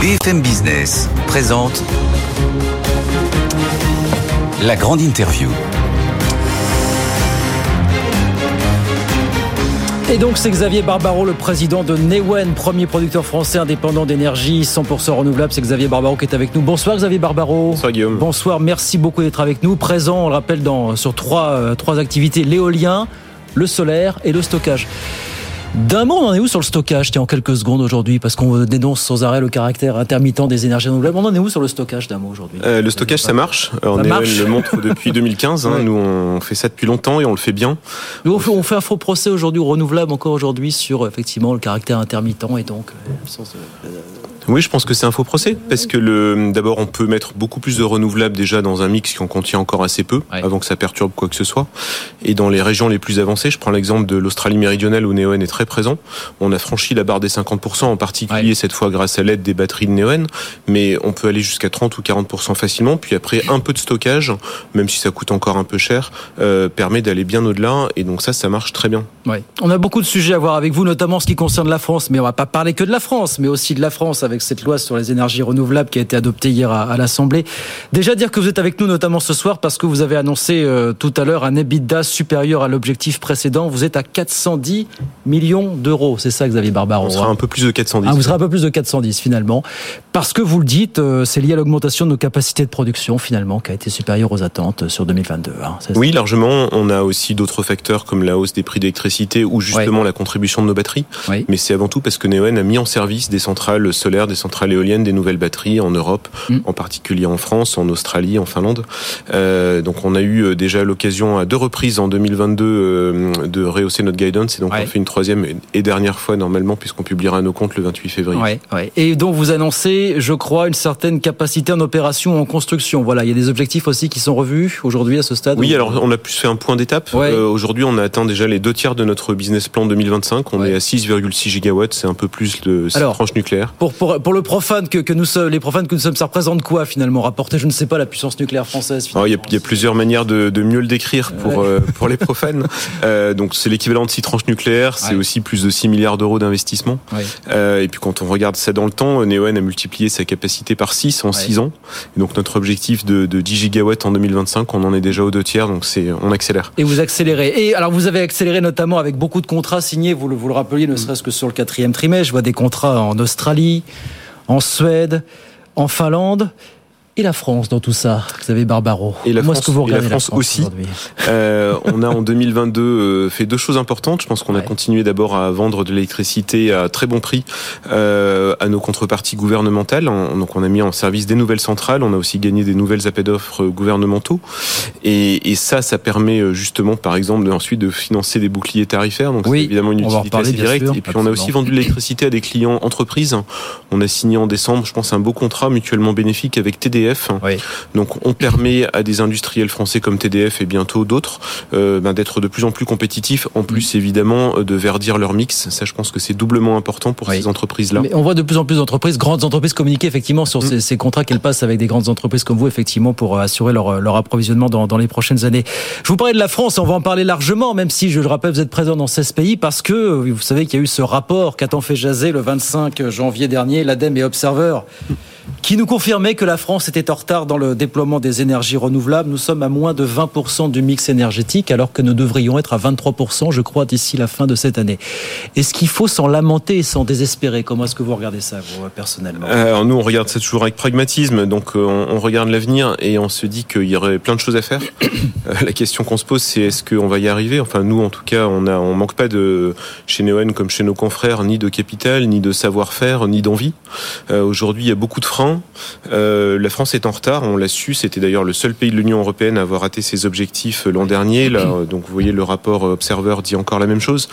BFM Business présente la grande interview. Et donc c'est Xavier Barbaro, le président de Newen, premier producteur français indépendant d'énergie 100% renouvelable. C'est Xavier Barbaro qui est avec nous. Bonsoir Xavier Barbaro. Bonsoir Guillaume. Bonsoir, merci beaucoup d'être avec nous. Présent, on le rappelle, dans, sur trois, euh, trois activités, l'éolien, le solaire et le stockage. D'un mot, on en est où sur le stockage Tiens, en quelques secondes aujourd'hui, parce qu'on dénonce sans arrêt le caractère intermittent des énergies renouvelables. On en est où sur le stockage d'un mot aujourd'hui? Euh, Le stockage, ça marche. on le montre depuis 2015. Hein. Nous, on fait ça depuis longtemps et on le fait bien. on, fait, on fait un faux procès aujourd'hui, renouvelable encore aujourd'hui, sur effectivement le caractère intermittent et donc euh, euh, oui, je pense que c'est un faux procès parce que le, d'abord, on peut mettre beaucoup plus de renouvelables déjà dans un mix qui en contient encore assez peu avant que ça perturbe quoi que ce soit. Et dans les régions les plus avancées, je prends l'exemple de l'Australie méridionale où Neoen est très présent. On a franchi la barre des 50%, en particulier cette fois grâce à l'aide des batteries de Neoen, mais on peut aller jusqu'à 30 ou 40% facilement. Puis après, un peu de stockage, même si ça coûte encore un peu cher, euh, permet d'aller bien au-delà. Et donc ça, ça marche très bien. Ouais. On a beaucoup de sujets à voir avec vous, notamment ce qui concerne la France, mais on va pas parler que de la France, mais aussi de la France avec cette loi sur les énergies renouvelables qui a été adoptée hier à, l'Assemblée. Déjà dire que vous êtes avec nous notamment ce soir parce que vous avez annoncé euh, tout à l'heure un EBITDA supérieur à l'objectif précédent. Vous êtes à 410 millions d'euros. C'est ça, Xavier Barbaro. On sera hein un peu plus de 410. Ah, vous serez un peu plus de 410 finalement. Parce que vous le dites, euh, c'est lié à l'augmentation de nos capacités de production finalement qui a été supérieure aux attentes sur 2022. Hein. Oui, largement. On a aussi d'autres facteurs comme la hausse des prix d'électricité ou justement la contribution de nos batteries. Mais c'est avant tout parce que Neoen a mis en service des centrales solaires, des centrales éoliennes, des nouvelles batteries en Europe, mm. en particulier en France, en Australie, en Finlande. Euh, donc on a eu euh, déjà l'occasion à deux reprises en 2022 euh, de rehausser notre guidance et donc on fait une troisième et dernière fois normalement puisqu'on publiera nos comptes le 28 février. Ouais, ouais. Et donc vous annoncez, je crois, une certaine capacité en opération, en construction. Voilà, il y a des objectifs aussi qui sont revus aujourd'hui à ce stade. Oui, alors on a plus fait un point d'étape. Euh, aujourd'hui, on a atteint déjà les deux tiers de notre business plan 2025. On est à 6,6 gigawatts, c'est un peu plus de tranche nucléaire. Pour, pour, pour le profanes que, que nous sommes, les profanes que nous sommes, ça représente quoi finalement Rapporter, je ne sais pas, la puissance nucléaire française il, y a, il, y a, plusieurs manières de, de mieux le décrire pour, euh, pour les profanes. euh, donc c'est l'équivalent de six tranches nucléaires, c'est aussi plus de 6 milliards d'euros d'investissement. Euh, et puis quand on regarde ça dans le temps, Neoen a multiplié sa capacité par 6 en 6 ans. Et donc notre objectif de, de 10 gigawatts en 2025, on en est déjà aux deux tiers, donc c'est on accélère. Et vous accélérez. Et alors vous avez accéléré notamment avec beaucoup de contrats signés, vous le, vous le rappeliez, ne serait-ce que sur le quatrième trimestre. Je vois des contrats en Australie, en Suède, en Finlande. Et la France dans tout ça, Xavier Barbaro Et la France, que vous regardez la France, aussi. Euh, on a en 2022 euh, fait deux choses importantes. Je pense qu'on a continué d'abord à vendre de l'électricité à très bon prix euh, à nos contreparties gouvernementales. Donc on a mis en service des nouvelles centrales. On a aussi gagné des nouvelles appels d'offres gouvernementaux. Et, et, ça, ça permet justement, par exemple, ensuite de financer des boucliers tarifaires. Donc c'est évidemment une utilité assez directe. et puis on a aussi vendu de l'électricité à des clients entreprises. On a signé en décembre, je pense, un beau contrat mutuellement bénéfique avec TDF donc on permet à des industriels français comme TDF et bientôt d'autres euh, ben, d'être de plus en plus compétitifs, en plus évidemment de verdir leur mix. Ça, je pense que c'est doublement important pour ces entreprises-là. on voit de plus en plus d'entreprises, grandes entreprises communiquer effectivement sur mm. ces, contrats qu'elles passent avec des grandes entreprises comme vous, effectivement, pour euh, assurer leur, leur approvisionnement dans, dans, les prochaines années. Je vous parlais de la France, on va en parler largement, même si, je le rappelle, vous êtes présent dans 16 pays, parce que vous savez qu'il y a eu ce rapport qu'a-t-on fait jaser le 25 janvier dernier, l'ADEME et Observer qui nous confirmait que la France était en retard dans le déploiement des énergies renouvelables. Nous sommes à moins de 20% du mix énergétique, alors que nous devrions être à 23%, je crois, d'ici la fin de cette année. Est-ce qu'il faut s'en lamenter et s'en désespérer? Comment est-ce que vous regardez ça, vous, personnellement? Euh, Nous, on regarde ça toujours avec pragmatisme. Donc, euh, on, regarde l'avenir et on se dit qu'il y aurait plein de choses à faire. Euh, la question qu'on se pose, c'est est-ce qu'on va y arriver? Enfin, nous, en tout cas, on a, on manque pas de chez Neoen comme chez nos confrères, ni de capital, ni de savoir-faire, ni d'envie. Aujourd'hui, il y a beaucoup de euh, la France est en retard, on l'a su. C'était d'ailleurs le seul pays de l'Union européenne à avoir raté ses objectifs l'an dernier. Là, donc vous voyez, le rapport Observer dit encore la même chose.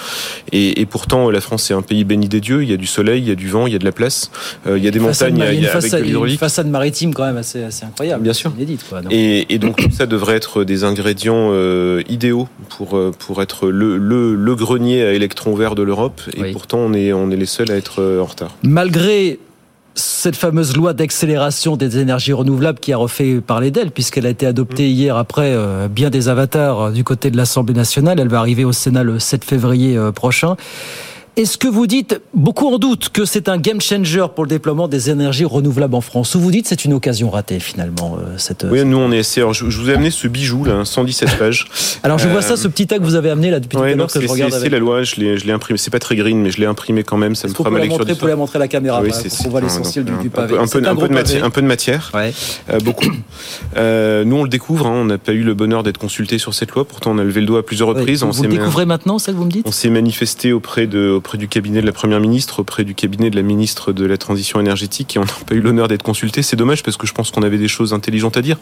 Et, pourtant, la France est un pays béni des dieux. Il y a du soleil, il y a du vent, il y a de la place, euh, il y a des montagnes, il y a, avec de l'hydraulique. Une façade maritime quand même assez, incroyable. Bien sûr. Et, donc tout ça devrait être des ingrédients euh, idéaux pour pour être le, le, grenier à électrons verts de l'Europe. Et pourtant, on est on est les seuls à être en retard. Malgré cette fameuse loi d'accélération des énergies renouvelables qui a refait parler d'elle, puisqu'elle a été adoptée hier après euh, bien des avatars euh, du côté de l'Assemblée nationale. Elle va arriver au Sénat le 7 février euh, prochain. Est-ce que vous dites, beaucoup en doute, que c'est un game changer pour le déploiement des énergies renouvelables en France Ou vous dites c'est une occasion ratée finalement euh, cette, Oui, nous on est assez. je, vous ai amené ce bijou là, 117 pages. Alors je vois ça, ce petit tas que vous avez amené là depuis tout à l'heure que je regarde. C'est la loi, je l'ai imprimé. C'est pas très green, mais je l'ai imprimé quand même. Ça me fera ma lecture. Pour la montrer à la caméra. Oui. On voit l'essentiel du, pavé. Un peu, un peu, de matière, un peu de matière. beaucoup. nous on le découvre. Hein, on n'a pas eu le bonheur d'être consulté sur cette loi. Pourtant on a levé le doigt à plusieurs reprises. Vous le découvrez maintenant, ça que vous me dites? On s'est manifesté auprès de auprès du cabinet de la Première ministre, auprès du cabinet de la ministre de la Transition énergétique, et on n'a pas eu l'honneur d'être consulté. C'est dommage parce que je pense qu'on avait des choses intelligentes à dire.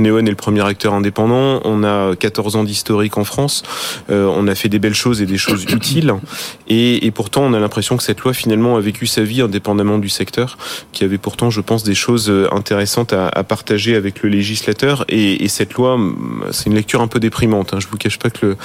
Neoen est le premier acteur indépendant, on a 14 ans d'historique en France, euh, on a fait des belles choses et des choses utiles, et, et pourtant on a l'impression que cette loi finalement a vécu sa vie indépendamment du secteur, qui avait pourtant, je pense, des choses intéressantes à, à partager avec le législateur, et, et cette loi, c'est une lecture un peu déprimante. Hein. Je vous cache pas que le,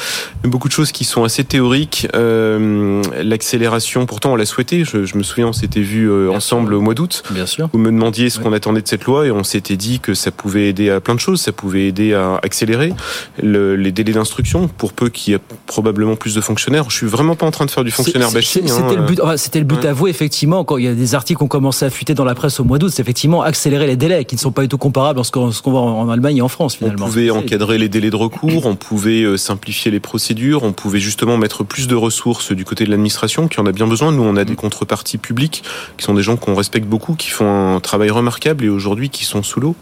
beaucoup de choses qui sont assez théoriques. Euh, l'accélération, pourtant on l'a souhaité. Je, je, me souviens, on s'était vu euh, ensemble au mois d'août. Bien sûr. Vous me demandiez ce qu'on attendait de cette loi et on s'était dit que ça pouvait aider à plein de choses. Ça pouvait aider à accélérer le, les délais d'instruction pour peu qu'il y ait probablement plus de fonctionnaires. Je suis vraiment pas en train de faire du fonctionnaire bashing. C'était hein. le but. C'était le but à vous effectivement. Quand il y a des articles qui ont commencé à fuiter dans la presse au mois d'août, c'est effectivement accélérer les délais qui ne sont pas du tout comparables à ce qu'on voit en Allemagne et en France finalement. On pouvait encadrer les délais de recours, on pouvait euh, simplifier les procédures, on pouvait justement mettre plus de ressources du côté de l'administration qui en a bien besoin. Nous, on a des contreparties publiques qui sont des gens qu'on respecte beaucoup, qui font un travail remarquable et aujourd'hui qui sont sous l'eau.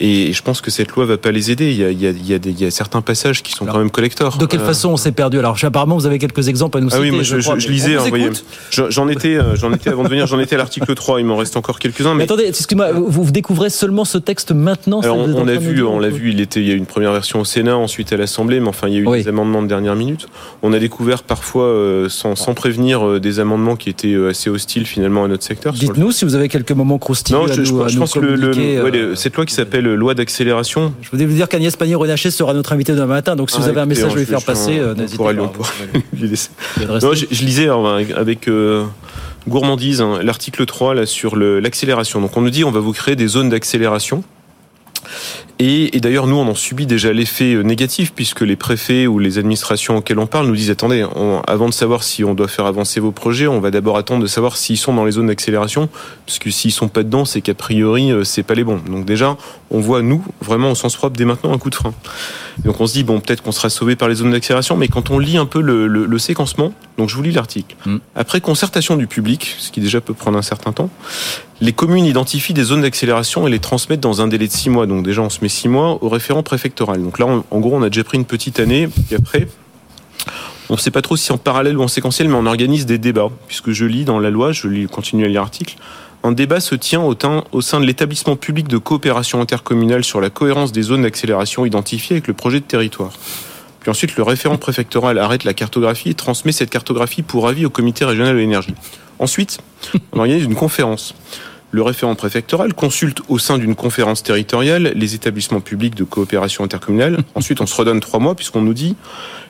Et je pense que cette loi va pas les aider. Il y a, il y a, il y a, des, il y a certains passages qui sont quand même collecteurs. De quelle euh, façon on s'est perdu Alors, apparemment, vous avez quelques exemples à nous citer. Ah oui, moi, je, je, lisais. J'en étais, euh, j'en étais avant de venir. J'en étais à l'article 3. Il m'en reste encore quelques-uns. Mais... mais attendez, excusez-moi, vous découvrez seulement ce texte maintenant Alors, on, on a vu, on l'a vu. Il était, il y a eu une première version au Sénat, ensuite à l'Assemblée, mais enfin, il y a eu des amendements de dernière minute. On a découvert parfois, euh, sans, sans, prévenir, euh, des amendements qui étaient euh, assez hostiles finalement à notre secteur. Dites-nous si vous avez quelques moments croustillants. Non, je, à nous, je, pense que le, cette loi qui s'appelle loi d'accélération. Je voulais vous dire qu'Agnès Pannier-Runacher sera notre invité demain matin, donc si vous ah, avez un message à lui faire passer, n'hésitez pas. Je lisais avec gourmandise hein, l'article 3 là, sur l'accélération. Donc on nous dit on va vous créer des zones d'accélération. Et, et d'ailleurs, nous, on en subit déjà l'effet euh, négatif, puisque les préfets ou les administrations auxquelles on parle nous disent attendez, avant de savoir si on doit faire avancer vos projets, on va d'abord attendre de savoir s'ils sont dans les zones d'accélération, parce que s'ils sont pas dedans, c'est qu'a priori, euh, c'est pas les bons. Donc déjà, on voit nous vraiment au sens propre dès maintenant un coup de frein. Donc on se dit bon, peut-être qu'on sera sauvé par les zones d'accélération, mais quand on lit un peu le, le, le séquencement, donc je vous lis l'article. Mm. Après concertation du public, ce qui déjà peut prendre un certain temps, les communes identifient des zones d'accélération et les transmettent dans un délai de six mois. Donc déjà, on se met six mois au référent préfectoral. Donc là, en gros, on a déjà pris une petite année. Et après, on ne sait pas trop si en parallèle ou en séquentiel, mais on organise des débats. Puisque je lis dans la loi, je lis, continue à lire l'article, un débat se tient au, au sein de l'établissement public de coopération intercommunale sur la cohérence des zones d'accélération identifiées avec le projet de territoire. Puis ensuite, le référent préfectoral arrête la cartographie et transmet cette cartographie pour avis au comité régional de l'énergie. Ensuite, on organise une conférence. Le référent préfectoral consulte au sein d'une conférence territoriale les établissements publics de coopération intercommunale. Ensuite, on se redonne trois mois puisqu'on nous dit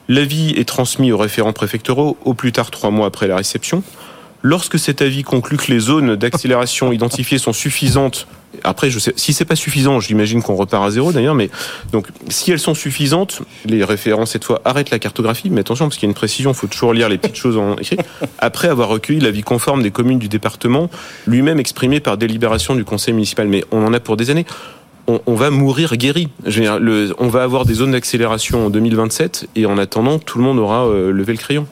l'avis est transmis aux référents préfectoraux au plus tard trois mois après la réception. Lorsque cet avis conclut que les zones d'accélération identifiées sont suffisantes, après, je sais, si c'est pas suffisant, j'imagine qu'on repart à zéro d'ailleurs, mais donc si elles sont suffisantes, les références cette fois arrêtent la cartographie, mais attention parce qu'il y a une précision, il faut toujours lire les petites choses en écrit. Après avoir recueilli l'avis conforme des communes du département, lui-même exprimé par délibération du conseil municipal, mais on en a pour des années on, va mourir guéri. on va avoir des zones d'accélération en 2027 et en attendant, tout le monde aura euh, levé le crayon.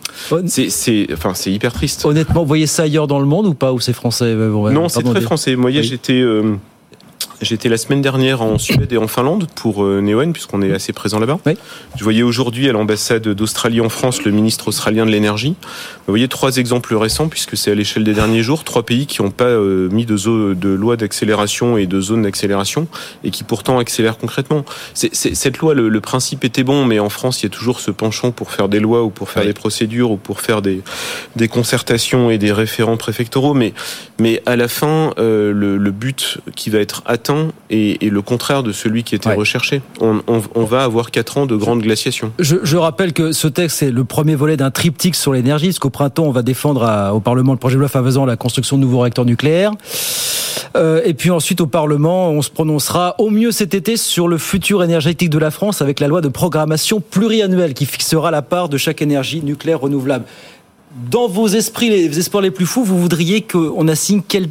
C'est, enfin, hyper triste. Honnêtement, vous voyez ça ailleurs dans le monde ou pas Ou c'est français euh, Non, c'est très français. Moi, j'étais euh, J'étais la semaine dernière en Suède et en Finlande pour euh, Neoen, puisqu'on est assez présent là-bas. Oui. Je voyais aujourd'hui à l'ambassade d'Australie en France le ministre australien de l'énergie. Vous voyez trois exemples récents, puisque c'est à l'échelle des derniers jours, trois pays qui n'ont pas euh, mis de, de loi d'accélération et de zone d'accélération, et qui pourtant accélèrent concrètement. Cette loi, le, le, principe était bon, mais en France, il y a toujours ce penchant pour faire des lois ou pour faire oui. des procédures ou pour faire des, des concertations et des référents préfectoraux. Mais, mais à la fin, euh, le, le but qui va être atteint et, et, le contraire de celui qui était ouais. recherché. On, on, on, va avoir 4 ans de grande glaciation. Je, je rappelle que ce texte est le premier volet d'un triptyque sur l'énergie, parce qu'au printemps, on va défendre à, au Parlement le projet de loi favorisant la construction de nouveaux réacteurs nucléaires. Euh, et puis ensuite, au Parlement, on se prononcera au mieux cet été sur le futur énergétique de la France avec la loi de programmation pluriannuelle qui fixera la part de chaque énergie nucléaire renouvelable dans vos esprits, les espoirs les plus fous, vous voudriez qu'on assigne quel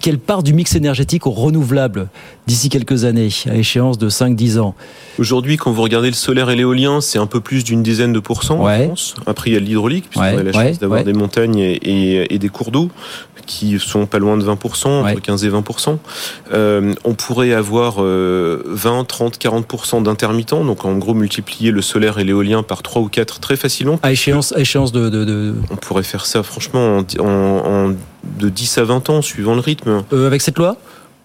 quelle part du mix énergétique au renouvelable d'ici quelques années, à échéance de 5-10 ans Aujourd'hui, quand vous regardez le solaire et l'éolien, c'est un peu plus d'une dizaine de pourcents en France. Après, il y a l'hydraulique, puisqu'on a la chance d'avoir des montagnes et, des cours d'eau qui sont pas loin de 20%, entre 15 et 20%. Euh, on pourrait avoir 20, 30, 40% d'intermittents, donc en gros multiplier le solaire et l'éolien par 3 ou 4 très facilement. À échéance, à échéance de, On pourrait faire ça franchement en, en, de 10 à 20 ans, suivant le rythme. Euh, avec cette loi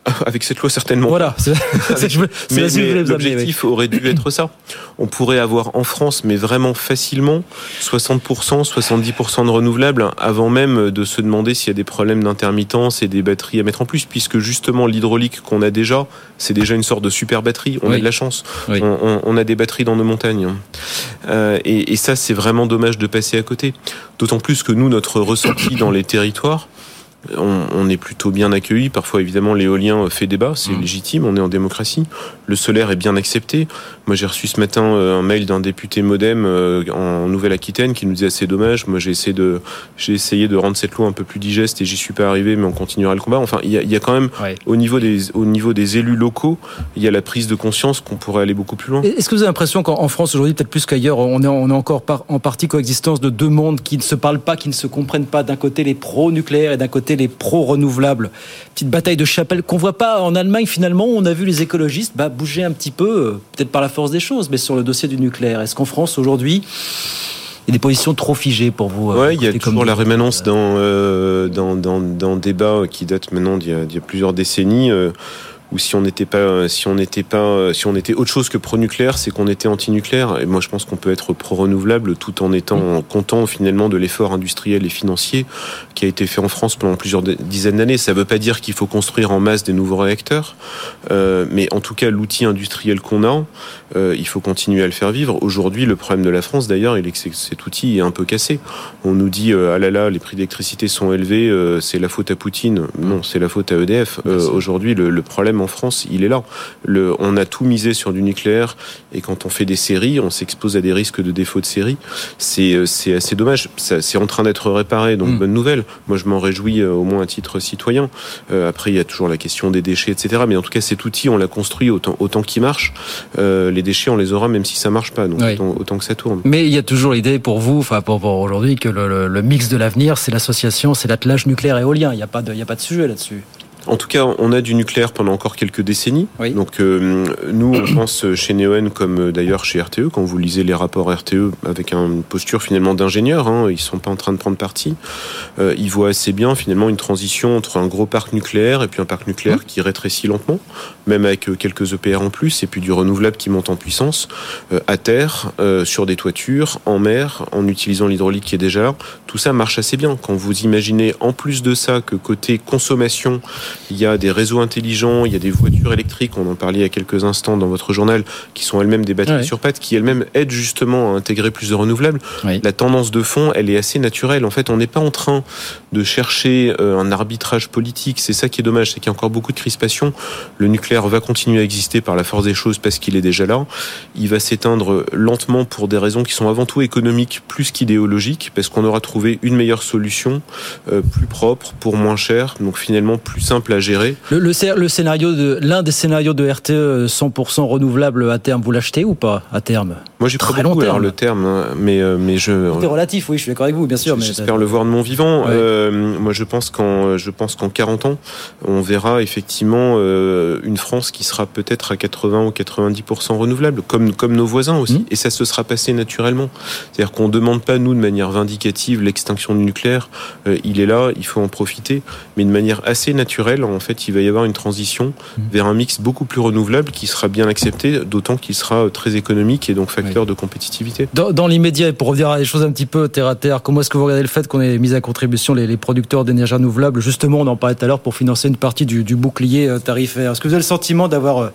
avec cette loi certainement. Voilà, mais, l'objectif aurait dû être ça. On pourrait avoir en France, mais vraiment facilement, 60%, 70% de renouvelables avant même de se demander s'il y a des problèmes d'intermittence et des batteries à mettre en plus, puisque justement l'hydraulique qu'on a déjà, c'est déjà une sorte de super batterie. On a de la chance. On, a des batteries dans nos montagnes. Euh, et, et ça, c'est vraiment dommage de passer à côté. D'autant plus que nous, notre ressenti dans les territoires, on, est plutôt bien accueilli. Parfois, évidemment, l'éolien fait débat, c'est mmh. légitime, on est en démocratie. Le solaire est bien accepté. Moi, j'ai reçu ce matin euh, un mail d'un député MoDem euh, en Nouvelle-Aquitaine qui nous disait c'est dommage. Moi, j'ai essayé de j'ai essayé de rendre cette loi un peu plus digeste et j'y suis pas arrivé, mais on continuera le combat. Enfin, il y a, quand même au niveau des au niveau des élus locaux, il y a la prise de conscience qu'on pourrait aller beaucoup plus loin. Est-ce que vous avez l'impression qu'en France aujourd'hui, peut-être plus qu'ailleurs, on est on est encore en partie coexistence de deux mondes qui ne se parlent pas, qui ne se comprennent pas? D'un côté les pro-nucléaires et d'un côté les pro-renouvelables. Petite bataille de chapelle qu'on voit pas en Allemagne finalement. On a vu les écologistes bah, bouger un petit peu, euh, peut-être par la force des choses, mais sur le dossier du nucléaire. Est-ce qu'en France aujourd'hui il y a des positions trop figées pour vous euh, Oui, il y a toujours la rémanence euh, dans, dans, dans, débat qui date maintenant d'il y, a plusieurs décennies ou si on n'était pas, si on n'était pas, si on était autre chose que pro-nucléaire, c'est qu'on était anti-nucléaire. Et moi, je pense qu'on peut être pro-renouvelable tout en étant mm. content finalement de l'effort industriel et financier qui a été fait en France pendant plusieurs dizaines d'années. Ça ne veut pas dire qu'il faut construire en masse des nouveaux réacteurs, euh, mais en tout cas, l'outil industriel qu'on a, euh, il faut continuer à le faire vivre. Aujourd'hui, le problème de la France, d'ailleurs, il est que cet outil est un peu cassé. On nous dit euh, ah là là, les prix d'électricité sont élevés, euh, c'est la faute à Poutine. Non, c'est la faute à EDF. Euh, aujourd'hui, le, le problème en France, il est là. Le, on a tout misé sur du nucléaire et quand on fait des séries, on s'expose à des risques de défaut de série. C'est, euh, c'est assez dommage. c'est en train d'être réparé, donc mm. bonne nouvelle. Moi, je m'en réjouis euh, au moins à titre citoyen. Euh, après, il y a toujours la question des déchets, etc. Mais en tout cas, cet outil, on l'a construit autant, autant qu'il marche. les déchets, on les aura même si ça marche pas. Donc autant, que ça tourne. Mais il y a toujours l'idée pour vous, enfin pour, aujourd'hui, que le, le, mix de l'avenir, c'est l'association, c'est l'attelage nucléaire éolien. Il n'y a pas de, il y a pas de sujet là-dessus. En tout cas, on a du nucléaire pendant encore quelques décennies. Donc, euh, nous, on pense chez Neoen, comme euh, d'ailleurs chez RTE, quand vous lisez les rapports RTE avec une posture finalement d'ingénieur, hein, ils sont pas en train de prendre parti. Euh, ils voient assez bien finalement une transition entre un gros parc nucléaire et puis un parc nucléaire mmh. qui rétrécit lentement, même avec euh, quelques EPR en plus, et puis du renouvelable qui monte en puissance à terre, sur des toitures, en mer, en utilisant l'hydraulique qui est déjà là. Tout ça marche assez bien. Quand vous imaginez en plus de ça que côté consommation, il y a des réseaux intelligents, il y a des voitures électriques, on en parlait il y a quelques instants dans votre journal, qui sont elles-mêmes des batteries sur pattes, qui elles-mêmes aident justement à intégrer plus de renouvelables. La tendance de fond, elle est assez naturelle. En fait, on n'est pas en train de chercher euh, un arbitrage politique. C'est ça qui est dommage, c'est qu'il y a encore beaucoup de crispation. Le nucléaire va continuer à exister par la force des choses parce qu'il est déjà là. Il va s'éteindre lentement pour des raisons qui sont avant tout économiques plus qu'idéologiques, parce qu'on aura trouvé une meilleure solution, euh, plus propre, pour moins cher, donc finalement plus simple à gérer. Le, le, scénario de l'un des scénarios de RTE 100% renouvelable à terme, vous l'achetez ou pas à terme? Moi, j'ai très beaucoup alors le terme, hein, mais euh, mais je. C'est relatif, oui, je suis d'accord avec vous, bien sûr. J'espère le voir de mon vivant. Euh, moi, je pense qu'en je pense qu'en 40 ans, on verra effectivement euh, une France qui sera peut-être à 80 ou 90% renouvelable, comme comme nos voisins aussi, mmh. et ça se sera passé naturellement. C'est-à-dire qu'on demande pas nous de manière vindicative l'extinction du nucléaire. il est là, il faut en profiter, mais de manière assez naturelle en fait, il va y avoir une transition mmh. vers un mix beaucoup plus renouvelable qui sera bien accepté, d'autant qu'il sera très économique et donc facteur de compétitivité. Dans, l'immédiat, et pour revenir à des choses un petit peu terre à terre, comment est-ce que vous regardez le fait qu'on ait mis à contribution les, producteurs d'énergie renouvelable? Justement, on en parlait tout à l'heure pour financer une partie du, du bouclier euh, tarifaire. Est-ce que vous avez le sentiment d'avoir euh,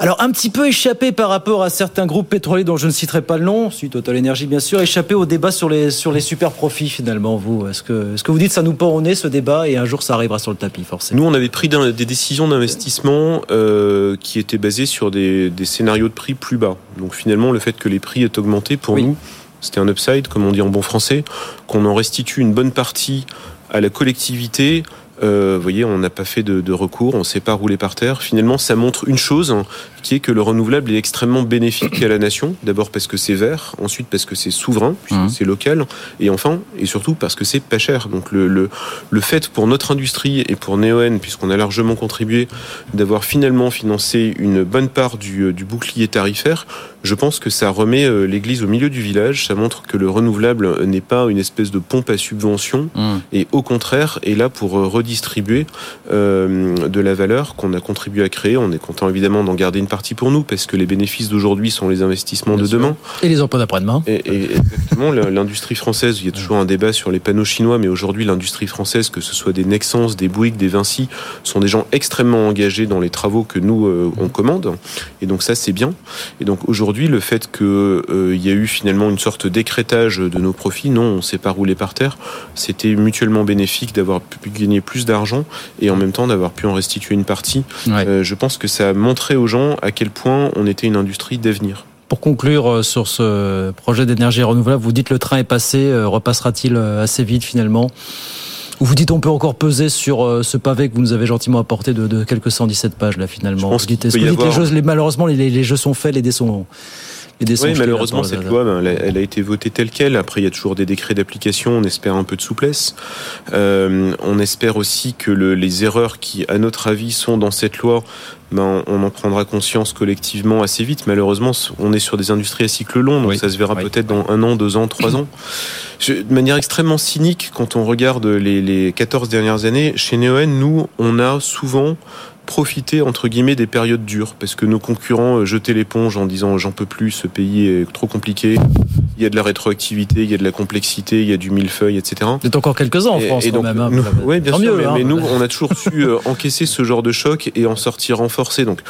alors un petit peu échappé par rapport à certains groupes pétroliers dont je ne citerai pas le nom, suite Total Energy bien sûr, échappé au débat sur les sur les super profits finalement. Vous, est-ce que est-ce que vous dites ça nous pend au nez ce débat et un jour ça arrivera sur le tapis forcément? Nous on avait pris des décisions d'investissement euh, qui étaient basées sur des, des, scénarios de prix plus bas. Donc finalement le fait que les prix aient augmenté pour nous C'était un upside, comme on dit en bon français, qu'on en restitue une bonne partie à la collectivité euh, vous voyez, on n'a pas fait de, de, recours, on ne s'est pas roulé par terre. Finalement, ça montre une chose, qui est que le renouvelable est extrêmement bénéfique à la nation. D'abord parce que c'est vert, ensuite parce que c'est souverain, puisque mmh. c'est local, et enfin, et surtout parce que c'est pas cher. Donc le, le, le, fait pour notre industrie et pour Neoen, puisqu'on a largement contribué d'avoir finalement financé une bonne part du, du bouclier tarifaire, je pense que ça remet euh, l'église au milieu du village. Ça montre que le renouvelable n'est pas une espèce de pompe à subvention, mmh. et au contraire est là pour euh, redistribuer euh, de la valeur qu'on a contribué à créer. On est content évidemment d'en garder une partie pour nous, parce que les bénéfices d'aujourd'hui sont les investissements Bien de sûr. demain. Et les emplois d'après-demain. Et, et, exactement, l'industrie française, il y a toujours un débat sur les panneaux chinois, mais aujourd'hui, l'industrie française, que ce soit des Nexans, des Bouygues, des Vinci, sont des gens extrêmement engagés dans les travaux que nous, euh, on commande. Et donc ça, c'est bien. Et donc aujourd'hui, le fait qu'il euh, y a eu finalement une sorte d'écrétage de nos profits, non, on ne s'est pas roulé par terre. C'était mutuellement bénéfique d'avoir pu gagner plus d'argent et en même temps d'avoir pu en restituer une partie. Ouais. Euh, je pense que ça a montré aux gens à quel point on était une industrie d'avenir. Pour conclure euh, sur ce projet d'énergie renouvelable, vous dites le train est passé, repassera-t-il assez vite finalement? Ou vous dites on peut encore peser sur euh, ce pavé que vous nous avez gentiment apporté de, de quelques 117 pages là finalement. Je pense vous dites, vous avoir- les jeux, les, malheureusement les, les jeux sont faits, les dés sont dés sont Oui, malheureusement, cette loi, ben, elle, a, elle a été votée telle qu'elle. Après, il y a toujours des décrets d'application. On espère un peu de souplesse. Euh, on espère aussi que le, les erreurs qui, à notre avis, sont dans cette loi, ben, on en prendra conscience collectivement assez vite. Malheureusement, on est sur des industries à cycle long, donc Oui. ça se verra Oui. peut-être dans un an, deux ans, trois ans. Je- de manière extrêmement cynique, quand on regarde les, les 14 dernières années, chez Neoen, nous, on a souvent profité entre guillemets des périodes dures. Parce que nos concurrents euh, jetaient l'éponge en disant j'en peux plus ce pays est trop compliqué il y a de la rétroactivité il y a de la complexité il y a du millefeuille etc êtes encore quelques-uns en et, France et donc, même. hein, nous, ouais, bien sûr, mieux, mais, hein. mais nous, on a toujours su euh, encaisser ce genre de choc et en sortir renforcé. Donc,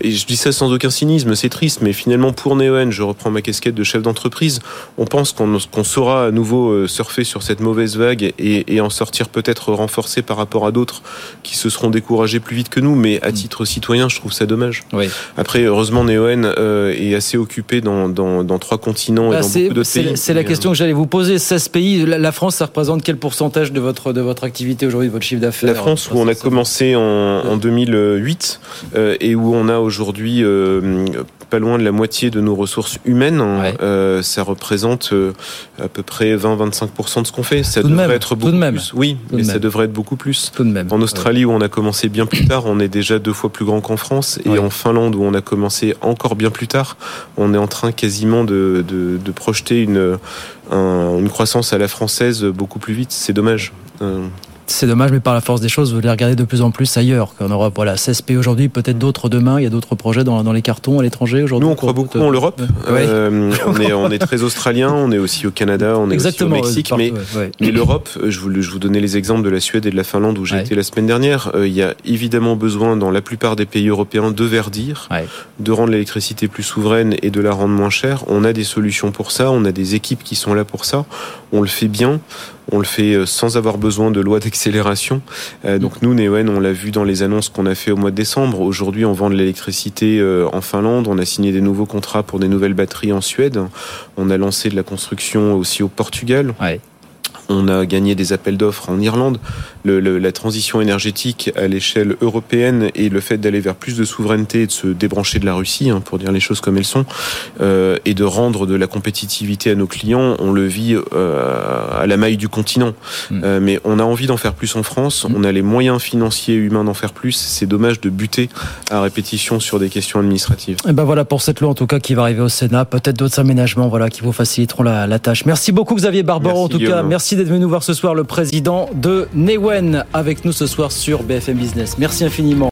et je dis ça sans aucun cynisme, c'est triste, mais finalement, pour Neoen, je reprends ma casquette de chef d'entreprise. On pense qu'on saura à nouveau euh, surfer sur cette mauvaise vague et, et en sortir peut-être renforcé par rapport à d'autres qui se seront découragés plus vite que nous. Mais à titre citoyen, je trouve ça dommage. Oui. Après, heureusement, Neoen euh, est assez occupé dans, dans, dans trois continents et Bah, dans c'est beaucoup pays. la euh, question que j'allais vous poser. 16 pays, la, la France, ça représente quel pourcentage de votre, de votre activité aujourd'hui, de votre chiffre d'affaires La France, où on a commencé en, en 2008 euh, et où on a aujourd'hui euh, pas loin de la moitié de nos ressources humaines, Ouais. euh, ça représente euh, à peu près 20-25% de ce qu'on fait. Ça Tout de devrait même, être tout de beaucoup même. plus. Oui, Tout de mais ça même. devrait être beaucoup plus. Tout de même. En Australie, où on a commencé bien plus tard, on est déjà deux fois plus grand qu'en France. Et Ouais. en Finlande, où on a commencé encore bien plus tard, on est en train quasiment de, de, de projeter une, un- une croissance à la française beaucoup plus vite. C'est dommage. C'est dommage, mais par la force des choses, vous les regardez de plus en plus ailleurs qu'en Europe. Voilà, 16 pays aujourd'hui, peut-être d'autres demain. Il y a d'autres projets dans, dans les cartons à l'étranger aujourd'hui. Nous, on croit beaucoup en l'Europe. Ouais. Euh, on, est, on est très australien, on est aussi au Canada, on est Exactement. aussi au Mexique. mais ouais, l'Europe, euh, je vous, je vous donnais les exemples de la Suède et de la Finlande où j'ai Ouais. été la semaine dernière. Euh, Il y a évidemment besoin dans la plupart des pays européens de verdir, de rendre l'électricité plus souveraine et de la rendre moins chère. On a des solutions pour ça, on a des équipes qui sont là pour ça. On le fait bien. On le fait euh, sans avoir besoin de loi d'accélération. Euh, donc nous, Neoen, on l'a vu dans les annonces qu'on a fait au mois de décembre. Aujourd'hui, on vend de l'électricité euh, en Finlande. On a signé des nouveaux contrats pour des nouvelles batteries en Suède. On a lancé de la construction aussi au Portugal. On a gagné des appels d'offres en Irlande. Le, le- la transition énergétique à l'échelle européenne et le fait d'aller vers plus de souveraineté et de se débrancher de la Russie, hein, pour dire les choses comme elles sont, euh, et de rendre de la compétitivité à nos clients, on le vit euh, à la maille du continent. Mm. Euh, mais on a envie d'en faire plus en France. Mm. On a les moyens financiers et humains d'en faire plus. C'est dommage de buter à répétition sur des questions administratives. Et ben voilà pour cette loi en tout cas qui va arriver au Sénat. Peut-être d'autres aménagements voilà qui vous faciliteront la, la tâche. Merci beaucoup Xavier Barbaron en tout cas. Merci d'être venu nous voir ce soir le président de Newen avec nous ce soir sur BFM Business. Merci infiniment.